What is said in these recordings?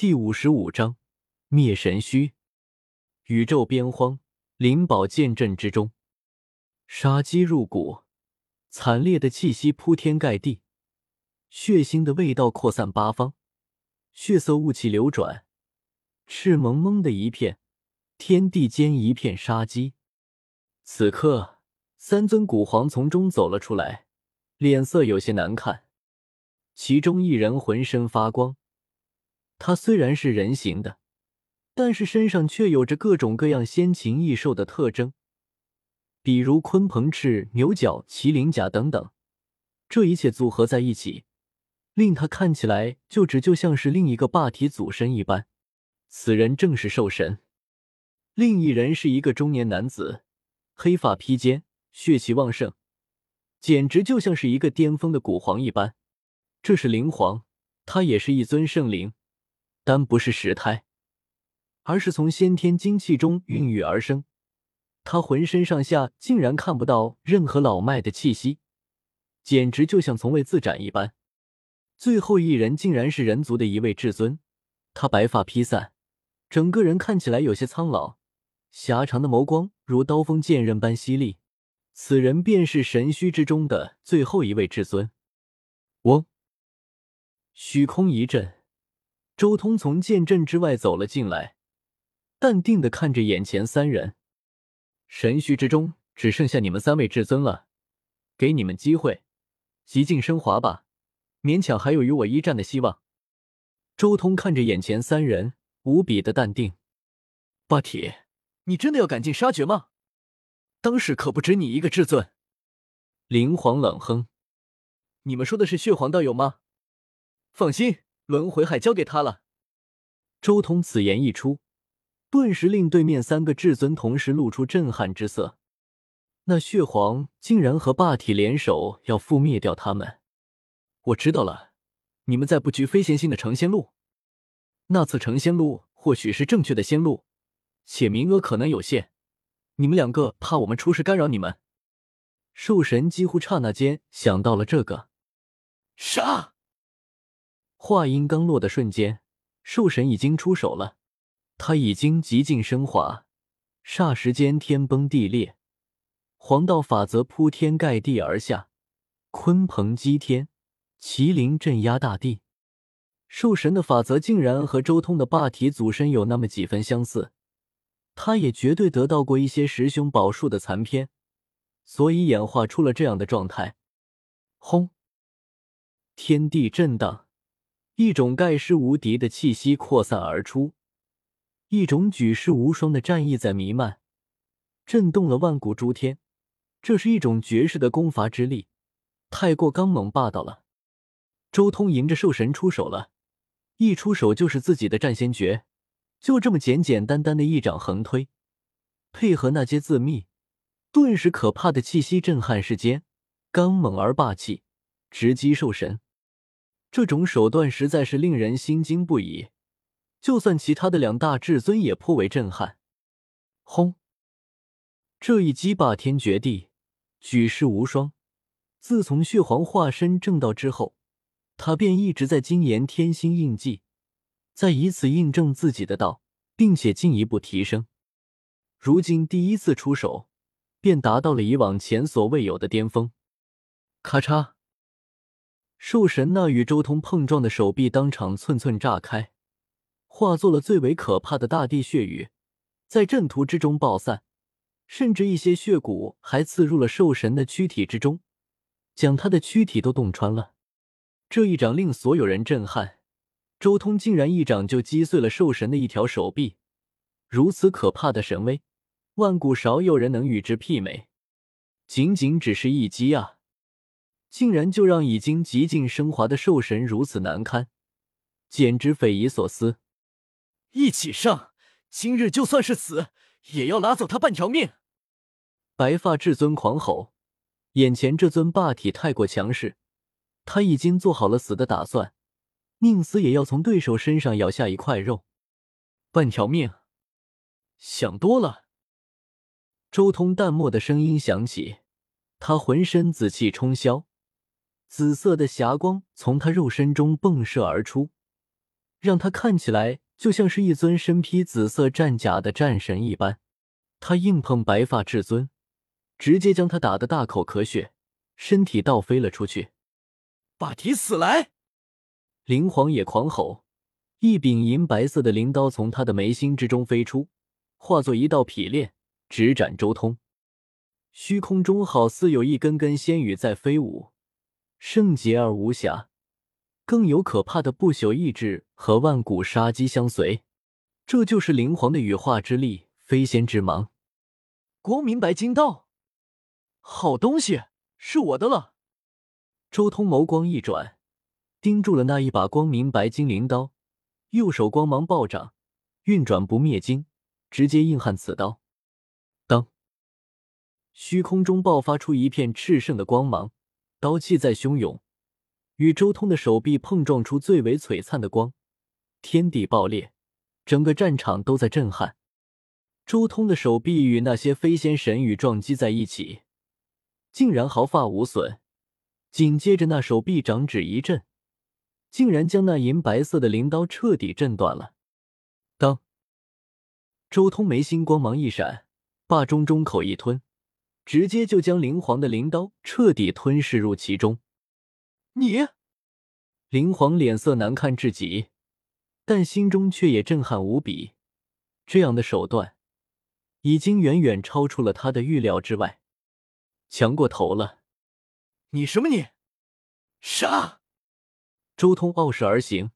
第五十五章灭神虚。宇宙边荒，灵宝剑阵之中，杀机入骨，惨烈的气息铺天盖地，血腥的味道扩散八方，血色雾气流转，赤蒙蒙的一片，天地间一片杀机。此刻，三尊古皇从中走了出来，脸色有些难看。其中一人浑身发光。他虽然是人形的，但是身上却有着各种各样仙禽异兽的特征，比如鲲鹏翅、牛角、麒麟甲等等。这一切组合在一起，令他看起来就只就像是另一个霸体祖身一般。此人正是兽神。另一人是一个中年男子，黑发披肩，血气旺盛，简直就像是一个巅峰的古皇一般。这是灵皇，他也是一尊圣灵。但不是石胎，而是从先天精气中孕育而生。他浑身上下竟然看不到任何老迈的气息，简直就像从未自斩一般。最后一人竟然是人族的一位至尊，他白发披散，整个人看起来有些苍老，狭长的眸光如刀锋剑刃般犀利。此人便是神虚之中的最后一位至尊。嗡，虚空一震。周通从剑阵之外走了进来，淡定的看着眼前三人。神虚之中只剩下你们三位至尊了，给你们机会，极尽升华吧，勉强还有与我一战的希望。周通看着眼前三人，无比的淡定。霸体，你真的要赶尽杀绝吗？当时可不止你一个至尊。灵皇冷哼：“你们说的是血皇道友吗？放心。”轮回海交给他了。周通此言一出，顿时令对面三个至尊同时露出震撼之色。那血皇竟然和霸体联手，要覆灭掉他们。我知道了，你们在布局飞仙星的成仙路。那次成仙路或许是正确的仙路，且名额可能有限。你们两个怕我们出事干扰你们？兽神几乎刹那间想到了这个。杀！话音刚落的瞬间，兽神已经出手了。他已经极尽升华，霎时间天崩地裂，黄道法则铺天盖地而下，鲲鹏击天，麒麟镇压大地。兽神的法则竟然和周通的霸体祖身有那么几分相似，他也绝对得到过一些十凶宝术的残篇，所以演化出了这样的状态。轰！天地震荡。一种盖世无敌的气息扩散而出，一种举世无双的战意在弥漫，震动了万古诸天。这是一种绝世的攻伐之力，太过刚猛霸道了。周通迎着兽神出手了，一出手就是自己的战仙诀，就这么简简单单的一掌横推，配合那些字密，顿时可怕的气息震撼世间，刚猛而霸气，直击兽神。这种手段实在是令人心惊不已，就算其他的两大至尊也颇为震撼。轰！这一击霸天绝地，举世无双。自从血皇化身正道之后，他便一直在精研天心印记，在以此印证自己的道，并且进一步提升。如今第一次出手，便达到了以往前所未有的巅峰。咔嚓！兽神那与周通碰撞的手臂当场寸寸炸开，化作了最为可怕的大地血雨，在阵图之中爆散，甚至一些血骨还刺入了兽神的躯体之中，将他的躯体都洞穿了。这一掌令所有人震撼，周通竟然一掌就击碎了兽神的一条手臂，如此可怕的神威，万古少有人能与之媲美。仅仅只是一击啊！竟然就让已经极尽升华的兽神如此难堪，简直匪夷所思！一起上，今日就算是死，也要拿走他半条命！白发至尊狂吼，眼前这尊霸体太过强势，他已经做好了死的打算，宁死也要从对手身上咬下一块肉。半条命，想多了。周通淡漠的声音响起，他浑身紫气冲霄。紫色的霞光从他肉身中迸射而出，让他看起来就像是一尊身披紫色战甲的战神一般。他硬碰白发至尊，直接将他打得大口咳血，身体倒飞了出去。霸体死来！灵皇也狂吼，一柄银白色的灵刀从他的眉心之中飞出，化作一道劈链，直斩周通。虚空中好似有一根根仙羽在飞舞，圣洁而无瑕，更有可怕的不朽意志和万古杀机相随。这就是灵皇的羽化之力，飞仙之芒。光明白金刀，好东西，是我的了。周通眸光一转，盯住了那一把光明白金灵刀，右手光芒暴涨，运转不灭金，直接硬汉此刀。当。虚空中爆发出一片炽盛的光芒，刀气在汹涌，与周通的手臂碰撞出最为璀璨的光，天地爆裂，整个战场都在震撼。周通的手臂与那些飞仙神羽撞击在一起，竟然毫发无损。紧接着，那手臂掌指一震，竟然将那银白色的灵刀彻底震断了。当，周通眉心光芒一闪，霸中中口一吞。直接就将灵皇的灵刀彻底吞噬入其中。你，灵皇脸色难看至极，但心中却也震撼无比。这样的手段，已经远远超出了他的预料之外，强过头了。你什么你？杀！周通傲视而行，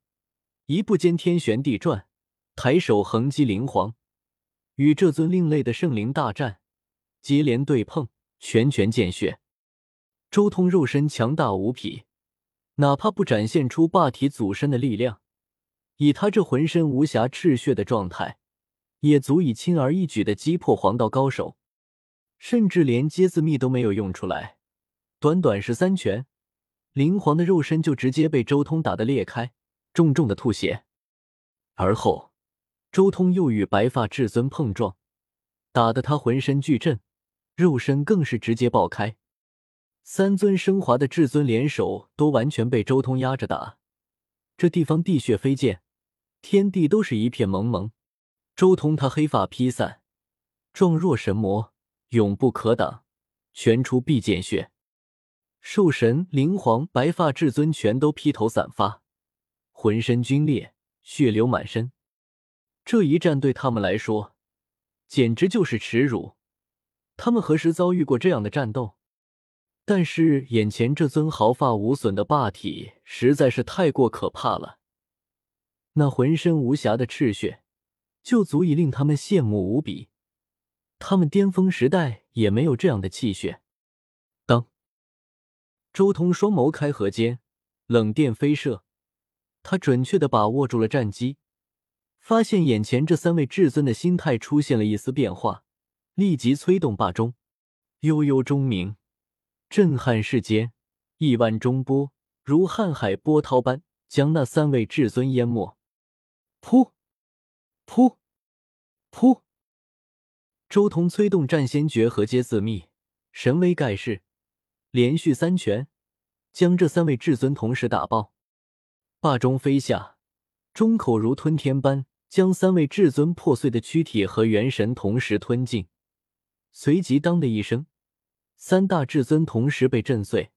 一步间天旋地转，抬手横击灵皇，与这尊另类的圣灵大战。接连对碰，拳拳见血。周通肉身强大无匹，哪怕不展现出霸体祖身的力量，以他这浑身无瑕赤血的状态，也足以轻而易举的击破黄道高手。甚至连接字密都没有用出来，短短十三拳，灵皇的肉身就直接被周通打得裂开，重重的吐血。而后，周通又与白发至尊碰撞，打得他浑身巨震。肉身更是直接爆开，三尊升华的至尊联手都完全被周通压着打，这地方地血飞溅，天地都是一片蒙蒙。周通他黑发披散，状若神魔，永不可挡，拳出必见血。兽神、灵皇、白发至尊全都披头散发，浑身皲裂，血流满身。这一战对他们来说，简直就是耻辱。他们何时遭遇过这样的战斗？但是眼前这尊毫发无损的霸体实在是太过可怕了，那浑身无瑕的赤血就足以令他们羡慕无比。他们巅峰时代也没有这样的气血。当周通双眸开合间，冷电飞射，他准确的把握住了战机，发现眼前这三位至尊的心态出现了一丝变化。立即催动霸钟，悠悠钟鸣，震撼世间。亿万钟波如瀚海波涛般将那三位至尊淹没。噗，噗，噗！周通催动战仙诀合皆自秘，神威盖世，连续三拳将这三位至尊同时打爆。霸钟飞下，钟口如吞天般将三位至尊破碎的躯体和元神同时吞尽。随即，当的一声，三大至尊同时被震碎，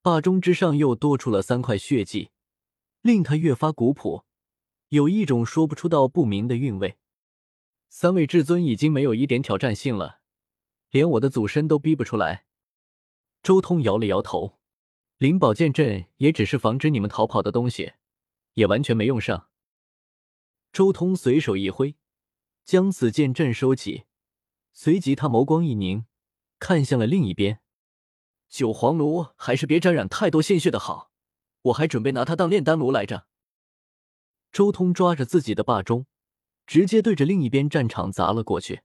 霸钟之上又多出了三块血迹，令他越发古朴，有一种说不出道不明的韵味。三位至尊已经没有一点挑战性了，连我的祖身都逼不出来。周通摇了摇头，灵宝剑阵也只是防止你们逃跑的东西，也完全没用上。周通随手一挥，将此剑阵收起。随即，他眸光一凝，看向了另一边。九黄炉还是别沾染太多鲜血的好，我还准备拿它当炼丹炉来着。周通抓着自己的霸钟，直接对着另一边战场砸了过去。